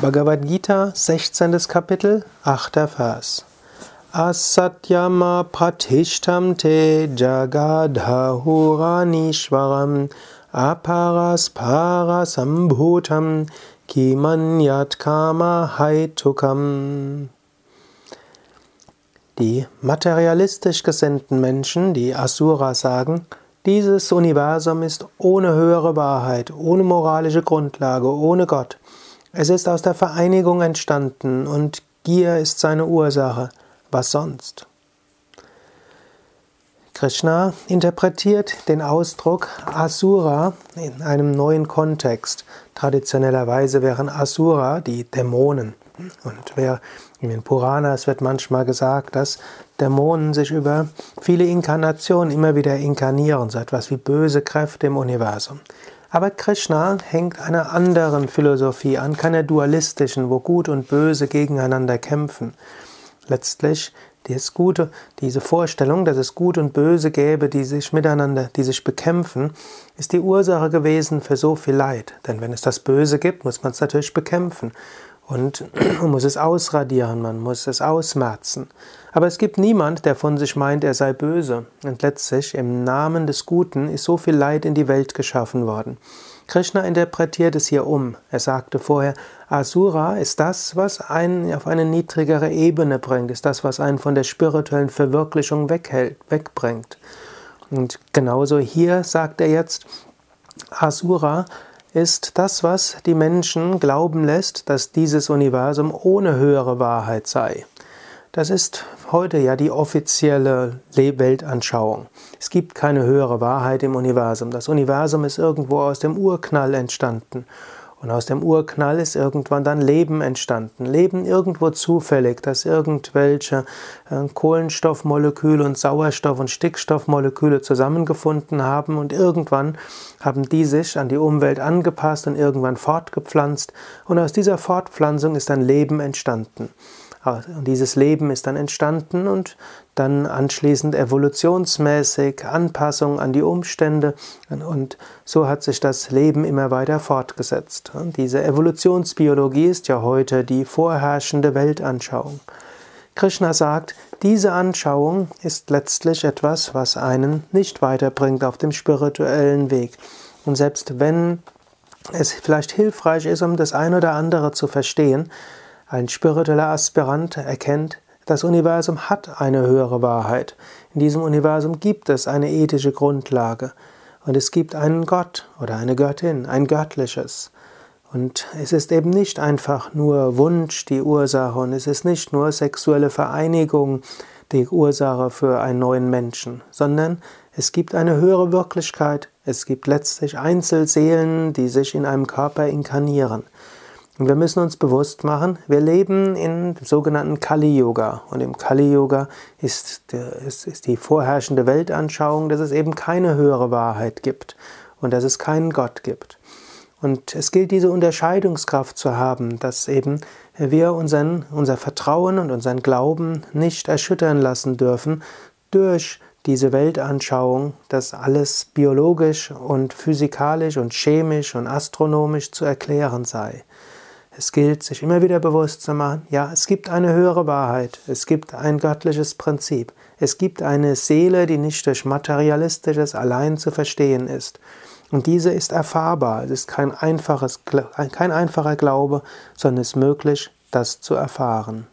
Bhagavad Gita, 16. Kapitel, 8. Vers. Asatyama pratishtam te jagadhahuranishwaram aparasparasambhutam kimanyat kama haitukam. Die materialistisch gesinnten Menschen, die Asura sagen, dieses Universum ist ohne höhere Wahrheit, ohne moralische Grundlage, ohne Gott. Es ist aus der Vereinigung entstanden und Gier ist seine Ursache. Was sonst? Krishna interpretiert den Ausdruck Asura in einem neuen Kontext. Traditionellerweise wären Asura die Dämonen. Und wer in den Puranas wird manchmal gesagt, dass Dämonen sich über viele Inkarnationen immer wieder inkarnieren, so etwas wie böse Kräfte im Universum. Aber Krishna hängt einer anderen Philosophie an, keiner dualistischen, wo Gut und Böse gegeneinander kämpfen. Letztlich das Gute, diese Vorstellung, dass es Gut und Böse gäbe, die sich miteinander, die sich bekämpfen, ist die Ursache gewesen für so viel Leid. Denn wenn es das Böse gibt, muss man es natürlich bekämpfen. Und man muss es ausradieren, man muss es ausmerzen. Aber es gibt niemand, der von sich meint, er sei böse. Und letztlich, im Namen des Guten, ist so viel Leid in die Welt geschaffen worden. Krishna interpretiert es hier um. Er sagte vorher, Asura ist das, was einen auf eine niedrigere Ebene bringt, ist das, was einen von der spirituellen Verwirklichung weghält, wegbringt. Und genauso hier sagt er jetzt, Asura ist das, was die Menschen glauben lässt, dass dieses Universum ohne höhere Wahrheit sei. Das ist heute ja die offizielle Weltanschauung. Es gibt keine höhere Wahrheit im Universum. Das Universum ist irgendwo aus dem Urknall entstanden. Und aus dem Urknall ist irgendwann dann Leben entstanden. Leben irgendwo zufällig, dass irgendwelche äh, Kohlenstoffmoleküle und Sauerstoff- und Stickstoffmoleküle zusammengefunden haben und irgendwann haben die sich an die Umwelt angepasst und irgendwann fortgepflanzt. Und aus dieser Fortpflanzung ist dann Leben entstanden. Und dieses Leben ist dann entstanden und dann anschließend evolutionsmäßig Anpassung an die Umstände und so hat sich das Leben immer weiter fortgesetzt. Und diese Evolutionsbiologie ist ja heute die vorherrschende Weltanschauung. Krishna sagt, diese Anschauung ist letztlich etwas, was einen nicht weiterbringt auf dem spirituellen Weg. Und selbst wenn es vielleicht hilfreich ist, um das eine oder andere zu verstehen, ein spiritueller Aspirant erkennt, das Universum hat eine höhere Wahrheit. In diesem Universum gibt es eine ethische Grundlage. Und es gibt einen Gott oder eine Göttin, ein göttliches. Und es ist eben nicht einfach nur Wunsch die Ursache und es ist nicht nur sexuelle Vereinigung die Ursache für einen neuen Menschen, sondern es gibt eine höhere Wirklichkeit, es gibt letztlich Einzelseelen, die sich in einem Körper inkarnieren. Und wir müssen uns bewusst machen, wir leben in dem sogenannten Kali-Yoga. Und im Kali-Yoga ist, ist, die vorherrschende Weltanschauung, dass es eben keine höhere Wahrheit gibt und dass es keinen Gott gibt. Und es gilt, diese Unterscheidungskraft zu haben, dass eben wir unseren, unser Vertrauen und unseren Glauben nicht erschüttern lassen dürfen durch diese Weltanschauung, dass alles biologisch und physikalisch und chemisch und astronomisch zu erklären sei. Es gilt, sich immer wieder bewusst zu machen, ja, es gibt eine höhere Wahrheit, es gibt ein göttliches Prinzip, es gibt eine Seele, die nicht durch materialistisches allein zu verstehen ist. Und diese ist erfahrbar, es ist kein, einfaches, kein einfacher Glaube, sondern es ist möglich, das zu erfahren.